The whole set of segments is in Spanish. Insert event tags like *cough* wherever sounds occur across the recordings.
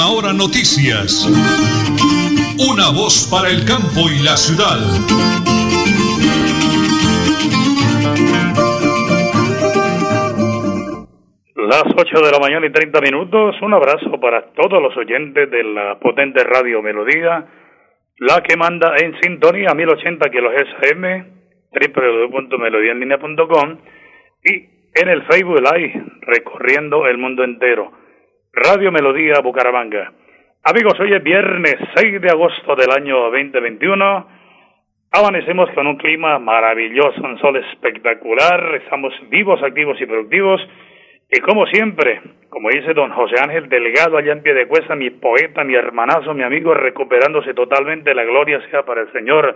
Última Hora Noticias. Una voz para el campo y la ciudad. Las 8 de la mañana y 30 minutos. Un abrazo para todos los oyentes de la potente radio Melodía, la que manda en sintonía 1080 kHz AM, www.melodiaenlinea.com y en el Facebook Live, recorriendo el mundo entero. Radio Melodía Bucaramanga. Amigos, hoy es viernes 6 de agosto del año 2021. Amanecemos con un clima maravilloso, un sol espectacular. Estamos vivos, activos y productivos. Y como siempre, como dice don José Ángel Delgado allá en pie de cuesta, mi poeta, mi hermanazo, mi amigo, recuperándose totalmente, la gloria sea para el Señor.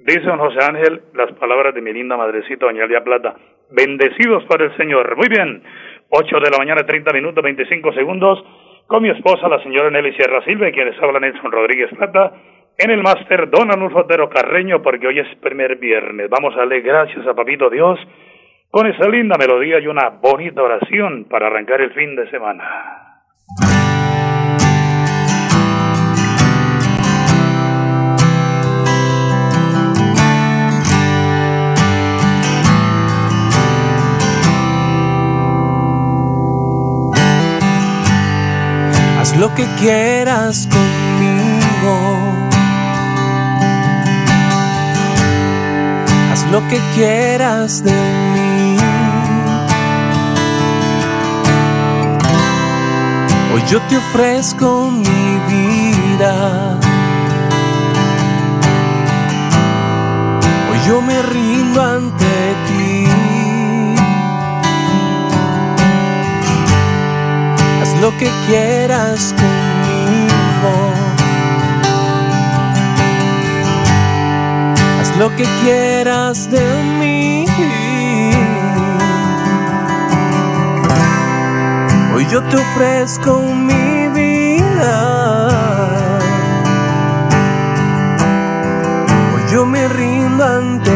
Dice don José Ángel las palabras de mi linda madrecita, doña Elia Plata. Bendecidos por el Señor. Muy bien, 8 de la mañana, 30 minutos, 25 segundos, con mi esposa, la señora Nelly Sierra Silva, quienes hablan Nelson Rodríguez Plata, en el máster Don Anulfo Carreño, porque hoy es primer viernes. Vamos a darle gracias a Papito Dios con esa linda melodía y una bonita oración para arrancar el fin de semana. Lo que quieras conmigo. Haz lo que quieras de mí. Hoy yo te ofrezco mi vida. Hoy yo me rindo ante ti. Lo que quieras conmigo. Haz lo que quieras de mí. Hoy yo te ofrezco mi vida. Hoy yo me rindo ante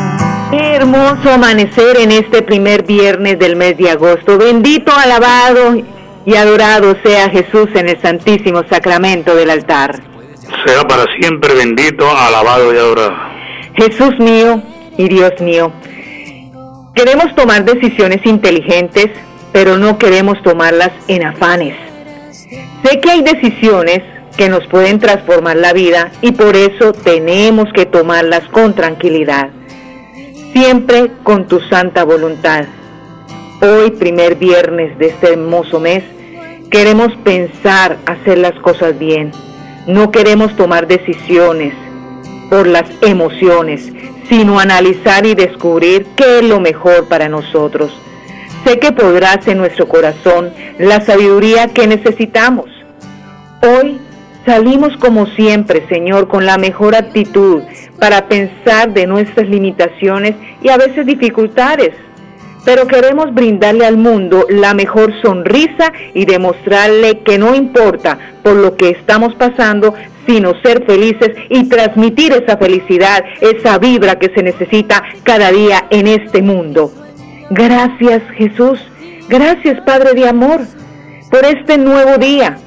Qué hermoso amanecer en este primer viernes del mes de agosto. Bendito, alabado y adorado sea Jesús en el santísimo sacramento del altar. Sea para siempre bendito, alabado y adorado. Jesús mío y Dios mío, queremos tomar decisiones inteligentes, pero no queremos tomarlas en afanes. Sé que hay decisiones que nos pueden transformar la vida y por eso tenemos que tomarlas con tranquilidad siempre con tu santa voluntad. Hoy, primer viernes de este hermoso mes, queremos pensar hacer las cosas bien. No queremos tomar decisiones por las emociones, sino analizar y descubrir qué es lo mejor para nosotros. Sé que podrás en nuestro corazón la sabiduría que necesitamos. Hoy salimos como siempre, Señor, con la mejor actitud para pensar de nuestras limitaciones y a veces dificultades. Pero queremos brindarle al mundo la mejor sonrisa y demostrarle que no importa por lo que estamos pasando, sino ser felices y transmitir esa felicidad, esa vibra que se necesita cada día en este mundo. Gracias Jesús, gracias Padre de Amor por este nuevo día,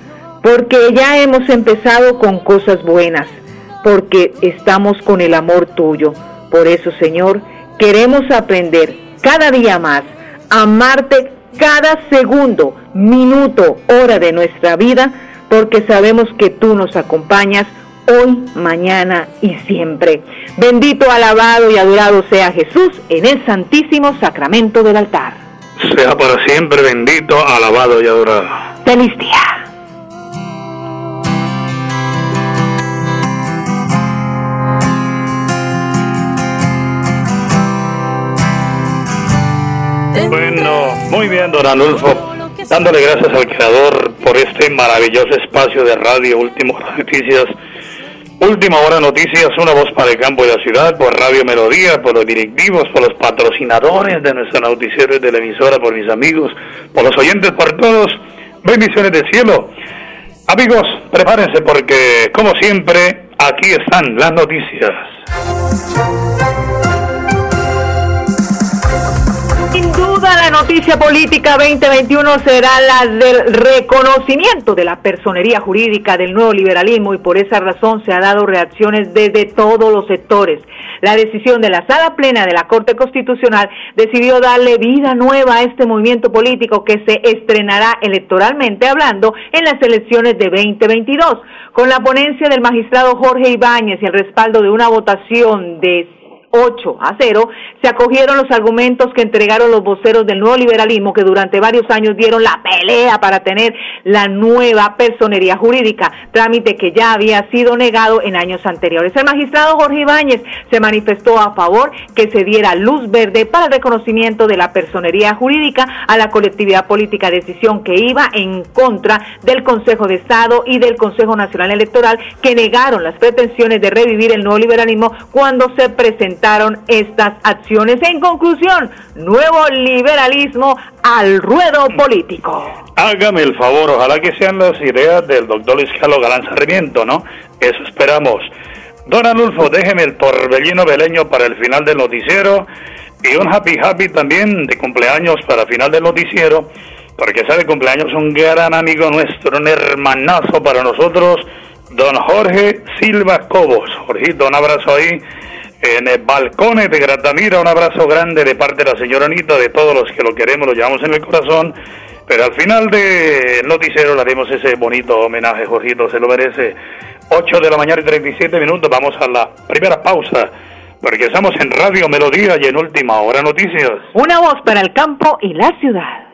porque ya hemos empezado con cosas buenas porque estamos con el amor tuyo. Por eso, Señor, queremos aprender cada día más a amarte cada segundo, minuto, hora de nuestra vida, porque sabemos que tú nos acompañas hoy, mañana y siempre. Bendito, alabado y adorado sea Jesús en el santísimo sacramento del altar. Sea para siempre bendito, alabado y adorado. Feliz día. Bueno, muy bien, don Anulfo. dándole gracias al Creador por este maravilloso espacio de radio, Último *laughs* Noticias. Última hora noticias, una voz para el campo y la ciudad, por Radio Melodía, por los directivos, por los patrocinadores de nuestro noticiero y de la emisora, por mis amigos, por los oyentes, por todos. Bendiciones del cielo. Amigos, prepárense porque, como siempre, aquí están las noticias. Noticia política 2021 será la del reconocimiento de la personería jurídica del nuevo liberalismo y por esa razón se ha dado reacciones desde todos los sectores. La decisión de la sala plena de la Corte Constitucional decidió darle vida nueva a este movimiento político que se estrenará electoralmente hablando en las elecciones de 2022. Con la ponencia del magistrado Jorge Ibáñez y el respaldo de una votación de 8 a 0, se acogieron los argumentos que entregaron los voceros del nuevo liberalismo que durante varios años dieron la pelea para tener la nueva personería jurídica, trámite que ya había sido negado en años anteriores. El magistrado Jorge Ibáñez se manifestó a favor que se diera luz verde para el reconocimiento de la personería jurídica a la colectividad política, decisión que iba en contra del Consejo de Estado y del Consejo Nacional Electoral que negaron las pretensiones de revivir el nuevo liberalismo cuando se presentó estas acciones. En conclusión, nuevo liberalismo al ruedo político. Hágame el favor, ojalá que sean las ideas del doctor Luis Carlos Galán Sarmiento, ¿no? Eso esperamos. Don Anulfo, déjeme el torbellino veleño para el final del noticiero y un happy happy también de cumpleaños para final del noticiero, porque sabe cumpleaños un gran amigo nuestro, un hermanazo para nosotros, don Jorge Silva Cobos. Jorgito, un abrazo ahí en el balcones de Gratamira. Un abrazo grande de parte de la señora Anita, de todos los que lo queremos, lo llevamos en el corazón. Pero al final del noticiero le haremos ese bonito homenaje, Jorgito, se lo merece. 8 de la mañana y 37 minutos, vamos a la primera pausa, porque estamos en Radio Melodía y en Última Hora Noticias. Una voz para el campo y la ciudad.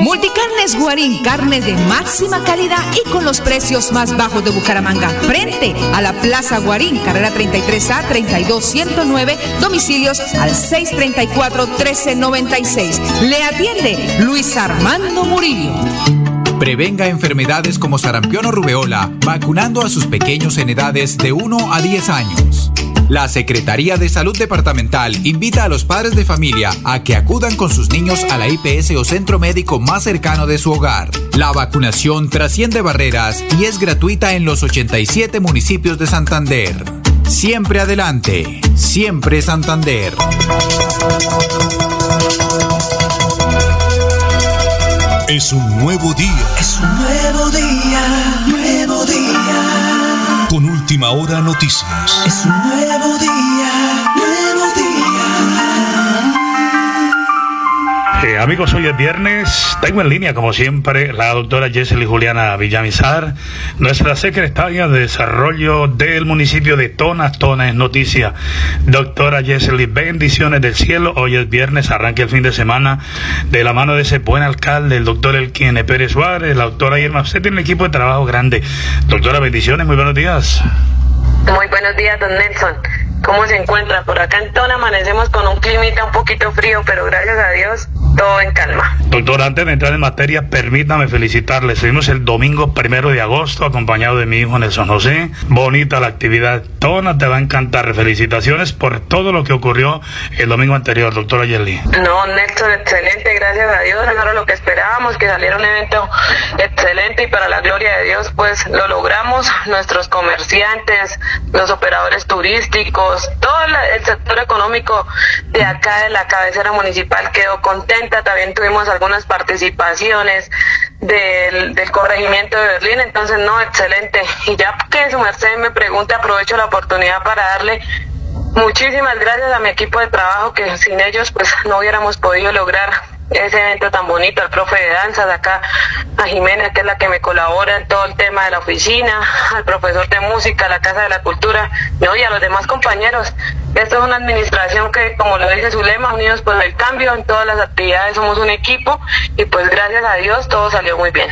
Multicarnes Guarín, carne de máxima calidad y con los precios más bajos de Bucaramanga. Frente a la Plaza Guarín, carrera 33A 32109, domicilios al 634-1396. Le atiende Luis Armando Murillo. Prevenga enfermedades como sarampión o rubeola, vacunando a sus pequeños en edades de 1 a 10 años. La Secretaría de Salud Departamental invita a los padres de familia a que acudan con sus niños a la IPS o centro médico más cercano de su hogar. La vacunación trasciende barreras y es gratuita en los 87 municipios de Santander. Siempre adelante, siempre Santander. Es un nuevo día. Es un nuevo día, nuevo día. Con última hora noticias. Es un nuevo día, Amigos, hoy es viernes. Tengo en línea, como siempre, la doctora Jessely Juliana Villamizar, nuestra secretaria de Desarrollo del municipio de Tonas. Tona es noticia. Doctora Jessely, bendiciones del cielo. Hoy es viernes, arranque el fin de semana de la mano de ese buen alcalde, el doctor Elquien Pérez Suárez, la doctora Irma. Usted tiene un equipo de trabajo grande. Doctora, bendiciones, muy buenos días. Muy buenos días, don Nelson. ¿Cómo se encuentra? Por acá en Tona amanecemos con un climita un poquito frío, pero gracias a Dios en calma. Doctor, antes de entrar en materia, permítame felicitarle. Seguimos el domingo primero de agosto, acompañado de mi hijo Nelson José. Bonita la actividad. Toda te va a encantar. Felicitaciones por todo lo que ocurrió el domingo anterior, doctora Yerli. No, Nelson, excelente, gracias a Dios. Eso era lo que esperábamos, que saliera un evento excelente y para la gloria de Dios, pues lo logramos. Nuestros comerciantes, los operadores turísticos, todo el sector económico de acá de la cabecera municipal quedó contenta. También tuvimos algún algunas participaciones del, del corregimiento de Berlín, entonces no, excelente. Y ya que su merced me pregunte, aprovecho la oportunidad para darle muchísimas gracias a mi equipo de trabajo, que sin ellos pues no hubiéramos podido lograr ese evento tan bonito, al profe de danza de acá, a Jimena, que es la que me colabora en todo el tema de la oficina, al profesor de música, a la Casa de la Cultura, y a los demás compañeros. Esto es una administración que, como lo dice su lema, unidos por el cambio, en todas las actividades somos un equipo y pues gracias a Dios todo salió muy bien.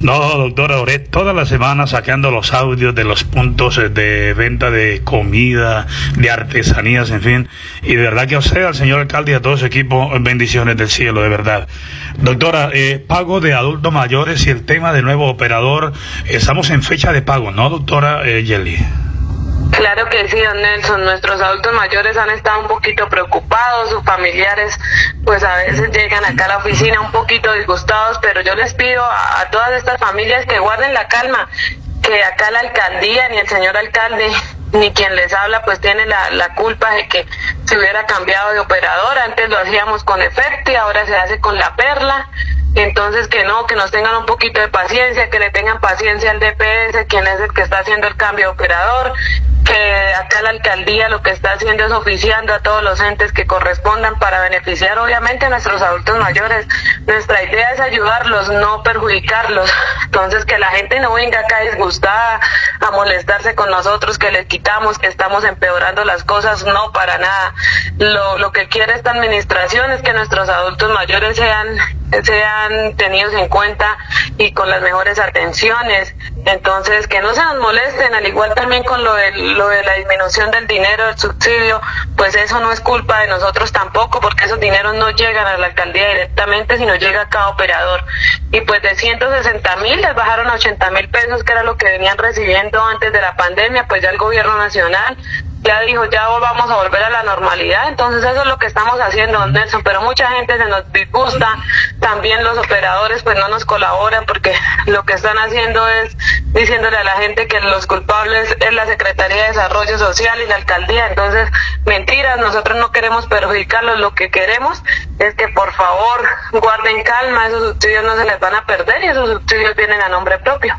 No, doctora Oré, toda la semana sacando los audios de los puntos de venta de comida, de artesanías, en fin. Y de verdad que a usted, al señor alcalde y a todo su equipo, bendiciones del cielo, de verdad. Doctora, eh, pago de adultos mayores y el tema de nuevo operador, estamos en fecha de pago, ¿no, doctora eh, Yeli? Claro que sí, don Nelson. Nuestros adultos mayores han estado un poquito preocupados, sus familiares pues a veces llegan acá a la oficina un poquito disgustados, pero yo les pido a, todas estas familias que guarden la calma, que acá la alcaldía ni el señor alcalde ni quien les habla pues tiene la, la culpa de que se hubiera cambiado de operador. Antes lo hacíamos con efecto y ahora se hace con la perla. Entonces que no, que nos tengan un poquito de paciencia, que le tengan paciencia al DPS, quien es el que está haciendo el cambio de operador, que acá la alcaldía lo que está haciendo es oficiando a todos los entes que correspondan para beneficiar obviamente a nuestros adultos mayores. Nuestra idea es ayudarlos, no perjudicarlos. Entonces que la gente no venga acá disgustada a molestarse con nosotros, que les quitamos, que estamos empeorando las cosas, no para nada. Lo, lo que quiere esta administración es que nuestros adultos mayores sean sean tenidos en cuenta y con las mejores atenciones. Entonces, que no se nos molesten, al igual también con lo de, lo de la disminución del dinero del subsidio, pues eso no es culpa de nosotros tampoco, porque esos dineros no llegan a la alcaldía directamente, sino llega a cada operador. Y pues de 160 mil les bajaron a 80 mil pesos, que era lo que venían recibiendo antes de la pandemia, pues ya el gobierno nacional ya dijo, ya vamos a volver a la normalidad. Entonces eso es lo que estamos haciendo, Nelson. Pero mucha gente se nos disgusta. También los operadores pues no nos colaboran porque lo que están haciendo es diciéndole a la gente que los culpables es la Secretaría de Desarrollo Social y la alcaldía. Entonces, mentiras, nosotros no queremos perjudicarlos. Lo que queremos es que por favor guarden calma. Esos subsidios no se les van a perder y esos subsidios vienen a nombre propio.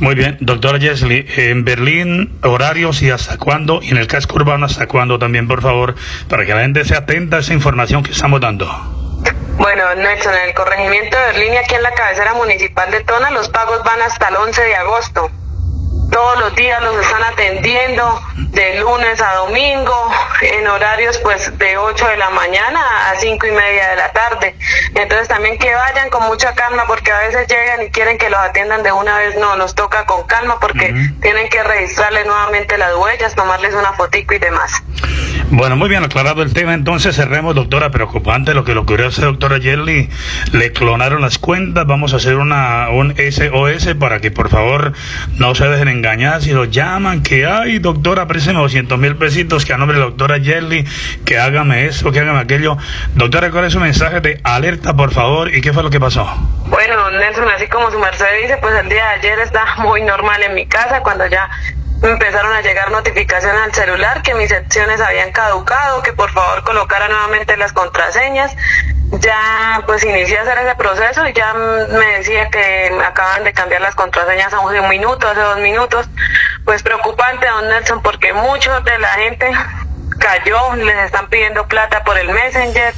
Muy bien, doctora Jesly, en Berlín, horarios y hasta cuándo, y en el caso urbano hasta cuándo también, por favor, para que la gente se atenta a esa información que estamos dando. Bueno, Nelson, en el corregimiento de Berlín aquí en la cabecera municipal de Tona, los pagos van hasta el 11 de agosto todos los días los están atendiendo de lunes a domingo en horarios pues de 8 de la mañana a 5 y media de la tarde. Entonces también que vayan con mucha calma porque a veces llegan y quieren que los atiendan de una vez. No, nos toca con calma porque tienen que registrarle nuevamente las huellas, tomarles una fotico y demás. Bueno, muy bien aclarado el tema. Entonces cerremos, doctora. Preocupante lo que lo ocurrió a doctora Yerli. Le clonaron las cuentas. Vamos a hacer una un SOS para que por favor no se dejen engañar. Si los llaman, que hay, doctora, présteme 200 mil pesitos, que a nombre de la doctora Yerli, que hágame eso, que hágame aquello. Doctora, ¿cuál es su mensaje de alerta, por favor? ¿Y qué fue lo que pasó? Bueno, Nelson, así como su merced dice, pues el día de ayer está *laughs* muy normal en mi casa cuando ya empezaron a llegar notificaciones al celular que mis secciones habían caducado, que por favor colocara nuevamente las contraseñas. Ya pues inicié a hacer ese proceso y ya me decía que acaban de cambiar las contraseñas hace un minuto, hace dos minutos. Pues preocupante, don Nelson, porque muchos de la gente cayó, les están pidiendo plata por el Messenger.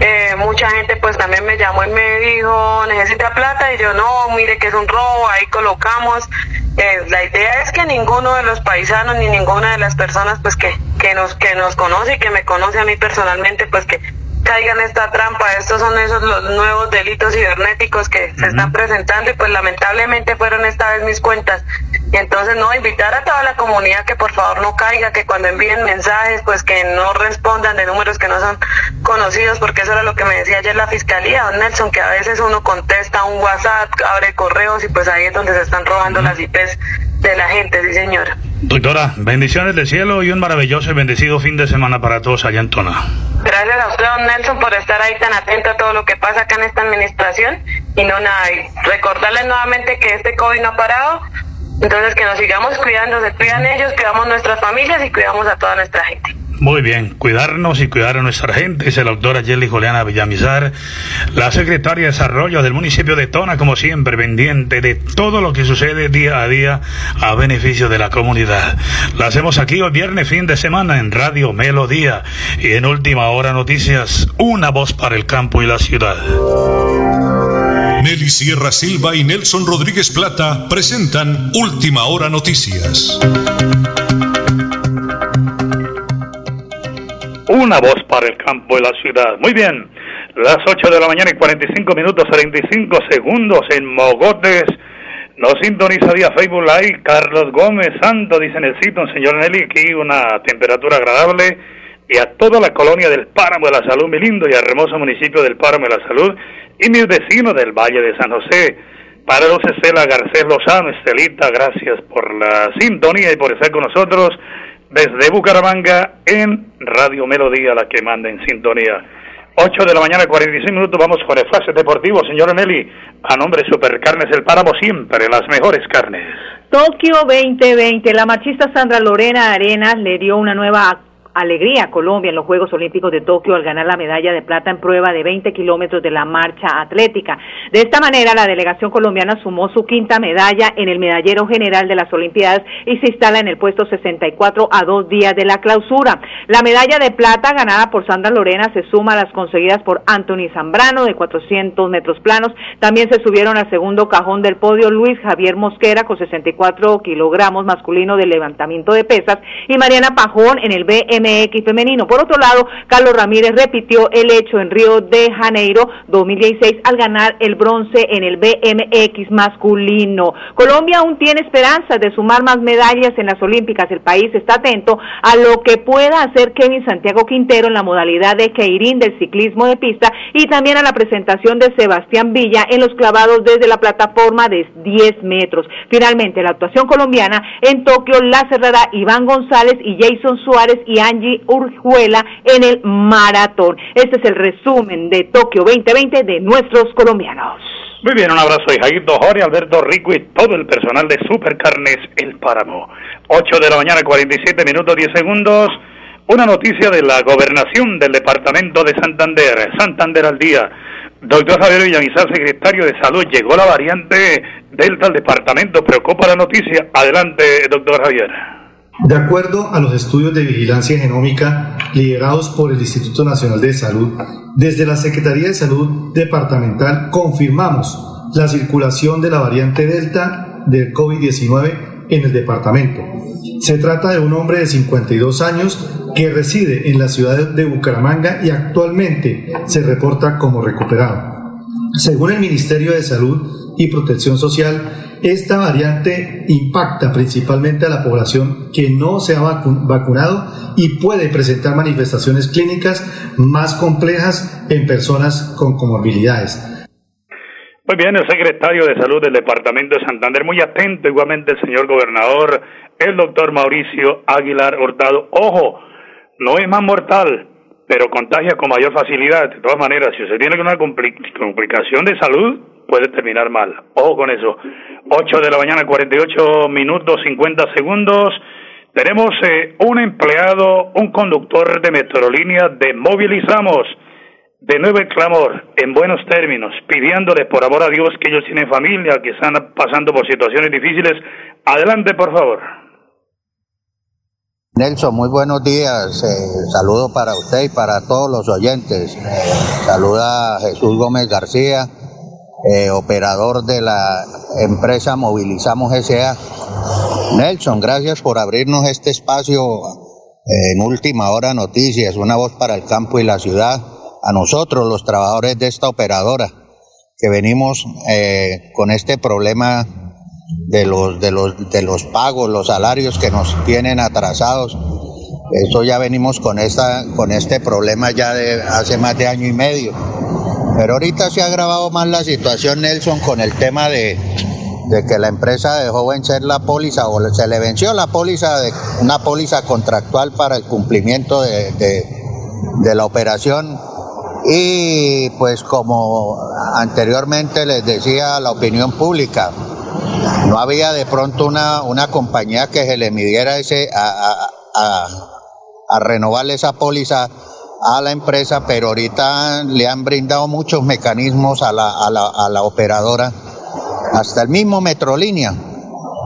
Eh, mucha gente pues también me llamó y me dijo, necesita plata y yo no, mire que es un robo, ahí colocamos eh, la idea es que ninguno de los paisanos ni ninguna de las personas pues que, que nos que nos conoce y que me conoce a mí personalmente pues que caigan esta trampa. Estos son esos los nuevos delitos cibernéticos que se están presentando y pues lamentablemente fueron esta vez mis cuentas Entonces, no, invitar a toda la comunidad que por favor no caiga, que cuando envíen mensajes, pues que no respondan de números que no son conocidos, porque eso era lo que me decía ayer la fiscalía, don Nelson, que a veces uno contesta un WhatsApp, abre correos y pues ahí es donde se están robando las IPs de la gente, sí señora. Doctora, bendiciones del cielo y un maravilloso y bendecido fin de semana para todos allá en Tona. Gracias a usted, don Nelson, por estar ahí tan atento a todo lo que pasa acá en esta administración. Y no nada, y recordarles nuevamente que este COVID no ha parado, entonces que nos sigamos cuidando, se cuidan ellos, cuidamos nuestras familias y cuidamos a toda nuestra gente. Muy bien, cuidarnos y cuidar a nuestra gente, dice la doctora Jelly Juliana Villamizar, la secretaria de Desarrollo del municipio de Tona, como siempre, pendiente de todo lo que sucede día a día a beneficio de la comunidad. La hacemos aquí hoy viernes, fin de semana, en Radio Melodía y en Última Hora Noticias, una voz para el campo y la ciudad. Nelly Sierra Silva y Nelson Rodríguez Plata presentan Última Hora Noticias. Una voz para el campo y la ciudad. Muy bien, las 8 de la mañana y 45 minutos 45 segundos en Mogotes. Nos sintoniza vía Facebook Live Carlos Gómez Santo, dice Necesito, un señor Nelly, aquí una temperatura agradable y a toda la colonia del Páramo de la Salud, mi lindo y hermoso municipio del Páramo de la Salud y mis vecinos del Valle de San José. Para los Estela Garcés Lozano, Estelita, gracias por la sintonía y por estar con nosotros desde Bucaramanga en Radio Melodía, la que manda en sintonía. 8 de la mañana, 46 minutos, vamos con el fase deportivo, señor Nelly. A nombre de Supercarnes El Páramo, siempre las mejores carnes. Tokio 2020, la machista Sandra Lorena Arenas le dio una nueva alegría Colombia en los Juegos Olímpicos de Tokio al ganar la medalla de plata en prueba de 20 kilómetros de la marcha atlética. De esta manera, la delegación colombiana sumó su quinta medalla en el medallero general de las Olimpiadas y se instala en el puesto 64 a dos días de la clausura. La medalla de plata ganada por Sandra Lorena se suma a las conseguidas por Anthony Zambrano de 400 metros planos. También se subieron al segundo cajón del podio Luis Javier Mosquera con 64 kilogramos masculino de levantamiento de pesas y Mariana Pajón en el BM X femenino. Por otro lado, Carlos Ramírez repitió el hecho en Río de Janeiro 2016 al ganar el bronce en el BMX masculino. Colombia aún tiene esperanzas de sumar más medallas en las Olímpicas. El país está atento a lo que pueda hacer Kevin Santiago Quintero en la modalidad de Keirín del ciclismo de pista y también a la presentación de Sebastián Villa en los clavados desde la plataforma de 10 metros. Finalmente, la actuación colombiana en Tokio la cerrará Iván González y Jason Suárez y Ángel Urjuela en el maratón. Este es el resumen de Tokio 2020 de nuestros colombianos. Muy bien, un abrazo de Jairo Jorge, Alberto Rico y todo el personal de Supercarnes El Páramo. 8 de la mañana, 47 minutos 10 segundos. Una noticia de la gobernación del departamento de Santander, Santander al día. Doctor Javier Villamizar, secretario de Salud, llegó la variante Delta al departamento. Preocupa la noticia. Adelante, doctor Javier. De acuerdo a los estudios de vigilancia genómica liderados por el Instituto Nacional de Salud, desde la Secretaría de Salud Departamental confirmamos la circulación de la variante Delta del COVID-19 en el departamento. Se trata de un hombre de 52 años que reside en la ciudad de Bucaramanga y actualmente se reporta como recuperado. Según el Ministerio de Salud y Protección Social, esta variante impacta principalmente a la población que no se ha vacunado y puede presentar manifestaciones clínicas más complejas en personas con comorbilidades. Muy bien, el secretario de Salud del Departamento de Santander, muy atento igualmente el señor gobernador, el doctor Mauricio Aguilar Hurtado. Ojo, no es más mortal, pero contagia con mayor facilidad. De todas maneras, si usted tiene una complicación de salud, puede terminar mal. Ojo con eso. 8 de la mañana, 48 minutos 50 segundos. Tenemos eh, un empleado, un conductor de Metrolínea de Movilizamos. De nuevo el clamor, en buenos términos, pidiéndole por amor a Dios que ellos tienen familia, que están pasando por situaciones difíciles. Adelante, por favor. Nelson, muy buenos días. Eh, saludo para usted y para todos los oyentes. saluda Jesús Gómez García, eh, operador de la empresa Movilizamos SA. Nelson, gracias por abrirnos este espacio en última hora noticias, una voz para el campo y la ciudad, a nosotros los trabajadores de esta operadora, que venimos eh, con este problema de los, de los, de los pagos, los salarios que nos tienen atrasados. Eso ya venimos con, esta, con este problema ya de hace más de año y medio. Pero ahorita se ha agravado más la situación, Nelson, con el tema de, de que la empresa dejó vencer la póliza o se le venció la póliza, una póliza contractual para el cumplimiento de, de, la operación. Y pues como anteriormente les decía la opinión pública, no había de pronto una, una compañía que se le midiera ese a, a, a, renovarle esa póliza a la empresa, pero ahorita le han brindado muchos mecanismos a la, a la, a la operadora, hasta el mismo Metrolínea.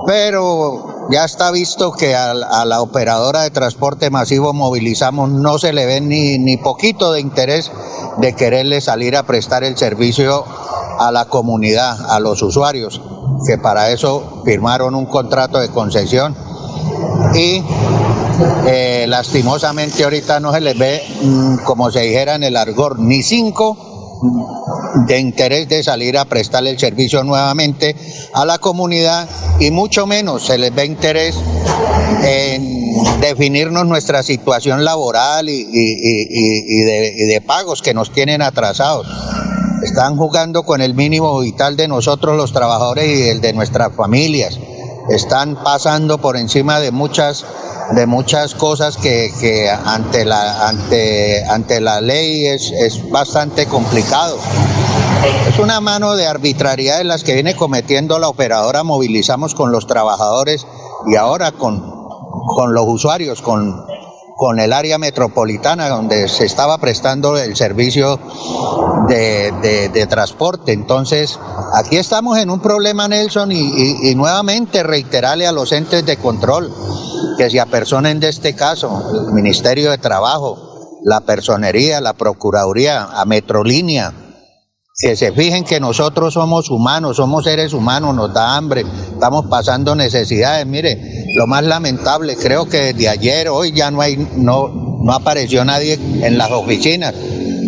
Pero ya está visto que a, la operadora de transporte masivo movilizamos no se le ve ni, ni poquito de interés de quererle salir a prestar el servicio a la comunidad, a los usuarios, que para eso firmaron un contrato de concesión y eh, lastimosamente ahorita no se les ve, mmm, como se dijera en el argor, ni cinco de interés de salir a prestarle el servicio nuevamente a la comunidad y mucho menos se les ve interés en definirnos nuestra situación laboral y, de, y, de, pagos que nos tienen atrasados. Están jugando con el mínimo vital de nosotros los trabajadores y el de nuestras familias. Están pasando por encima de muchas de muchas cosas que, ante, la, ante, ante la ley es, es bastante complicado. Es una mano de arbitrariedad en las que viene cometiendo la operadora, movilizamos con los trabajadores y ahora con, con los usuarios, con, con el área metropolitana donde se estaba prestando el servicio de, de, transporte. Entonces, aquí estamos en un problema, Nelson, y, y, y nuevamente reiterarle a los entes de control que se apersonen de este caso, el Ministerio de Trabajo, la Personería, la Procuraduría, a Metrolínea, que se fijen que nosotros somos humanos, somos seres humanos, nos da hambre, estamos pasando necesidades. Mire, lo más lamentable, creo que desde ayer, hoy ya no hay, no, no apareció nadie en las oficinas,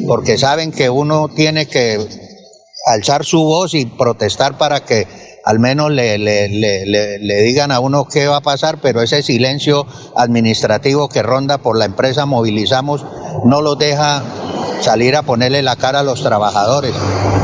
porque saben que uno tiene que alzar su voz y protestar para que al menos le, le, le, le, digan a uno qué va a pasar, pero ese silencio administrativo que ronda por la empresa Movilizamos no los deja salir a ponerle la cara a los trabajadores.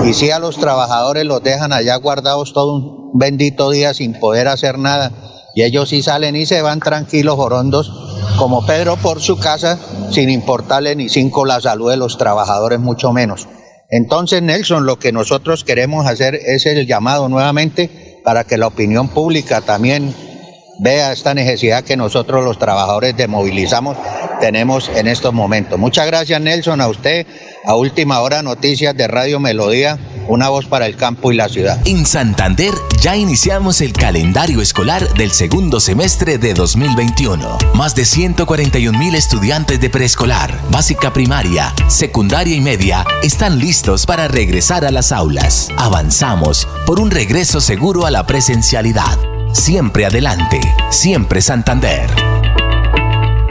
Y si a los trabajadores los dejan allá guardados todo un bendito día sin poder hacer nada, y ellos sí salen y se van tranquilos, orondos, como Pedro por su casa, sin importarle ni cinco la salud de los trabajadores, mucho menos. Entonces, Nelson, lo que nosotros queremos hacer es el llamado nuevamente para que la opinión pública también vea esta necesidad que nosotros los trabajadores de movilizamos tenemos en estos momentos. Muchas gracias Nelson, a usted, a Última Hora Noticias de Radio Melodía, una voz para el campo y la ciudad. En Santander ya iniciamos el calendario escolar del segundo semestre de 2021. Más de 141 mil estudiantes de preescolar, básica primaria, secundaria y media están listos para regresar a las aulas. Avanzamos por un regreso seguro a la presencialidad. Siempre adelante, siempre Santander.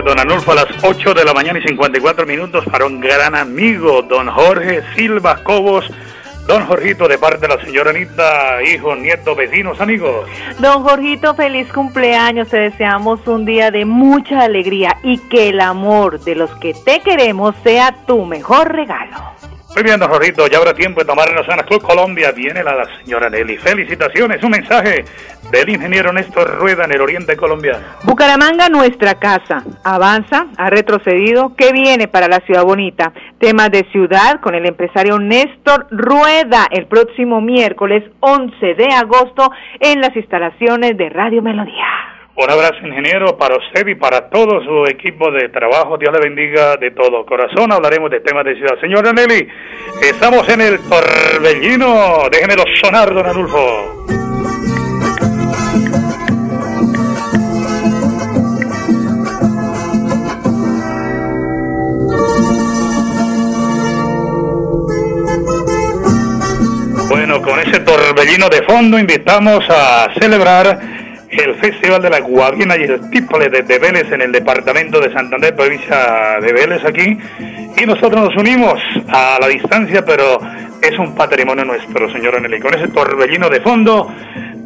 Happy birthday. Bueno, 8 de la mañana y 54 minutos para un gran amigo, don Jorge Silva Cobos. Don Jorgito, de parte de la señora Anita, hijos, nietos, vecinos, amigos. Don Jorgito, feliz cumpleaños. Te deseamos un día de mucha alegría y que el amor de los que te queremos sea tu mejor regalo. Muy bien, don Jorgito, ya habrá tiempo de tomar en la Club Colombia. Viene la señora Nelly. Felicitaciones, un mensaje del ingeniero Néstor Rueda en el oriente colombiano. Bucaramanga, nuestra casa. Avanza, ha retrocedido. ¿Qué viene para la ciudad bonita? Temas de ciudad con el empresario Néstor Rueda el próximo miércoles 11 de agosto en las instalaciones de Radio Melodía. Un abrazo, ingeniero, para usted y para todo su equipo de trabajo. Dios le bendiga de todo corazón. Hablaremos de temas de ciudad. Señora Nelly, estamos en el torbellino. Déjenmelo sonar, don Adulfo. Bueno, con ese torbellino de fondo invitamos a celebrar el Festival de la Guavina y el Tiple de, Vélez en el departamento de Santander, provincia de Vélez aquí. Y nosotros nos unimos a la distancia, pero es un patrimonio nuestro, señor Aneli. Con ese torbellino de fondo,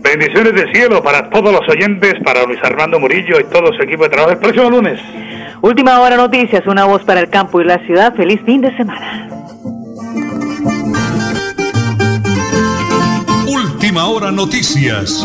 bendiciones del cielo para todos los oyentes, para Luis Armando Murillo y todo su equipo de trabajo el próximo lunes. Última hora noticias, una voz para el campo y la ciudad. Feliz fin de semana. Última hora noticias.